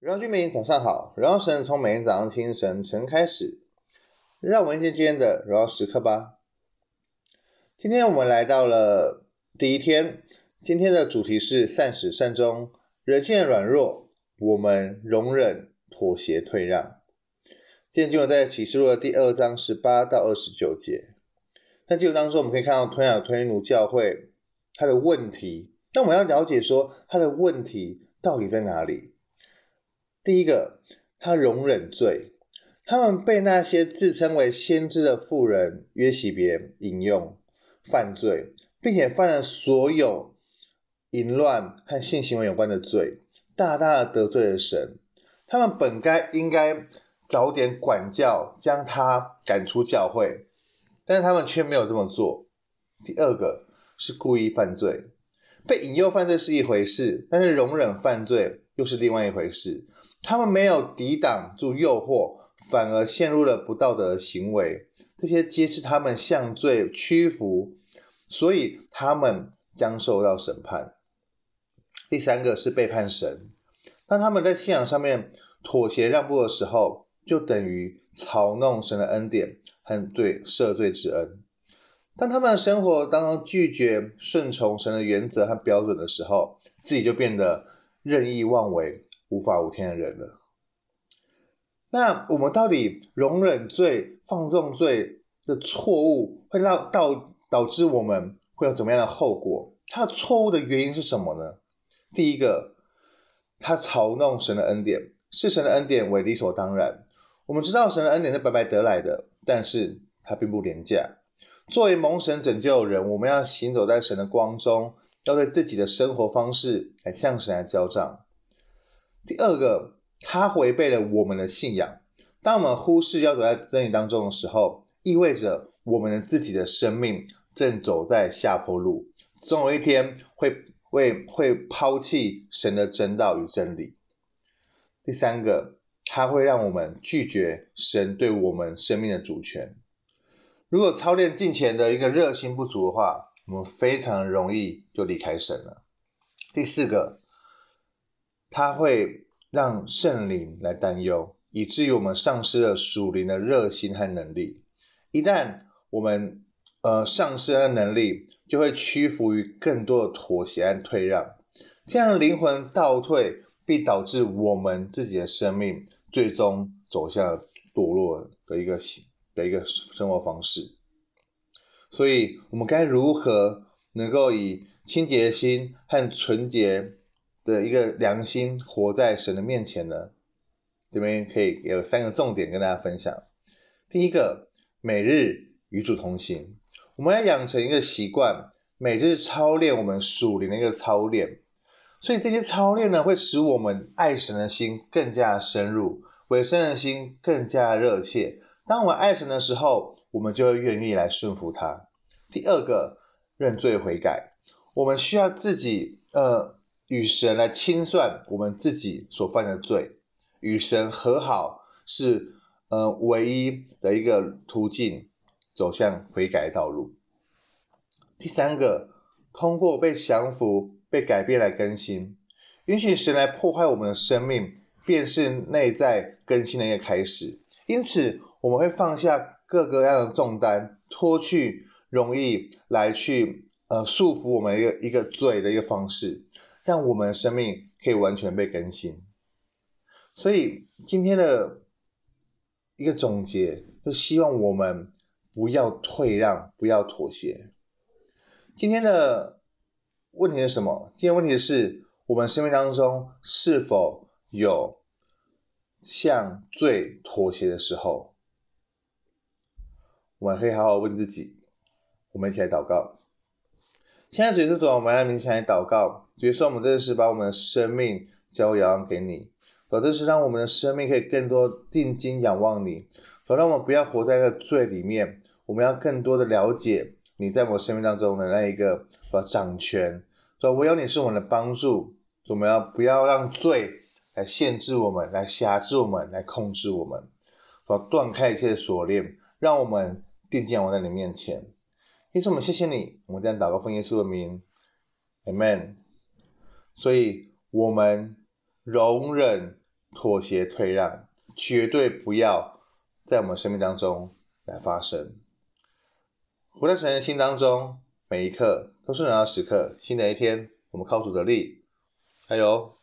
让居民早上好，让神从每天早上清晨晨开始，让我们见今天的荣耀时刻吧。今天我们来到了第一天，今天的主题是善始善终，人性的软弱，我们容忍、妥协、退让。今天经文在启示录的第二章十八到二十九节。在经文当中，我们可以看到推雅推奴教会它的问题，那我们要了解说它的问题到底在哪里？第一个，他容忍罪，他们被那些自称为先知的妇人约洗别引用犯罪，并且犯了所有淫乱和性行为有关的罪，大大的得罪了神。他们本该应该早点管教，将他赶出教会，但是他们却没有这么做。第二个是故意犯罪，被引诱犯罪是一回事，但是容忍犯罪又是另外一回事。他们没有抵挡住诱惑，反而陷入了不道德行为。这些皆是他们向罪屈服，所以他们将受到审判。第三个是背叛神。当他们在信仰上面妥协让步的时候，就等于嘲弄神的恩典和对赦罪之恩。当他们的生活当中拒绝顺从神的原则和标准的时候，自己就变得任意妄为。无法无天的人了。那我们到底容忍罪、放纵罪的错误，会让导导致我们会有怎么样的后果？他的错误的原因是什么呢？第一个，他嘲弄神的恩典，视神的恩典为理所当然。我们知道神的恩典是白白得来的，但是它并不廉价。作为蒙神拯救人，我们要行走在神的光中，要对自己的生活方式来向神来交账。第二个，他违背了我们的信仰。当我们忽视要走在真理当中的时候，意味着我们的自己的生命正走在下坡路，总有一天会会会抛弃神的真道与真理。第三个，他会让我们拒绝神对我们生命的主权。如果操练敬虔的一个热心不足的话，我们非常容易就离开神了。第四个。他会让圣灵来担忧，以至于我们丧失了属灵的热心和能力。一旦我们呃丧失了能力，就会屈服于更多的妥协和退让。这样灵魂倒退，必导致我们自己的生命最终走向堕落的一个形的一个生活方式。所以，我们该如何能够以清洁的心和纯洁的一个良心活在神的面前呢？这边可以有三个重点跟大家分享。第一个，每日与主同行，我们要养成一个习惯，每日操练我们属灵的一个操练。所以这些操练呢，会使我们爱神的心更加深入，委身的心更加热切。当我们爱神的时候，我们就会愿意来顺服他。第二个，认罪悔改，我们需要自己呃。与神来清算我们自己所犯的罪，与神和好是呃唯一的一个途径，走向悔改道路。第三个，通过被降服、被改变来更新，允许神来破坏我们的生命，便是内在更新的一个开始。因此，我们会放下各个样的重担，脱去容易来去呃束缚我们一个一个罪的一个方式。让我们的生命可以完全被更新。所以今天的一个总结，就希望我们不要退让，不要妥协。今天的问题是什么？今天问题是我们生命当中是否有向罪妥协的时候？我们可以好好问自己。我们一起来祷告。现在，主耶稣，我们来冥想来祷告。主耶稣，我们真的是把我们的生命交仰给你，主，这是让我们的生命可以更多定睛仰望你，主，让我们不要活在一个罪里面。我们要更多的了解你在我生命当中的那一个呃掌权。主，唯有你是我们的帮助。我们要不要让罪来限制我们，来辖制我们，来控制我们？主，断开一切的锁链，让我们定睛仰望在你面前。耶稣，我们谢谢你，我们这样祷告奉耶稣的名，Amen。所以，我们容忍妥协、退让，绝对不要在我们生命当中来发生。活在神的心当中，每一刻都是荣耀时刻。新的一天，我们靠主得力，加油！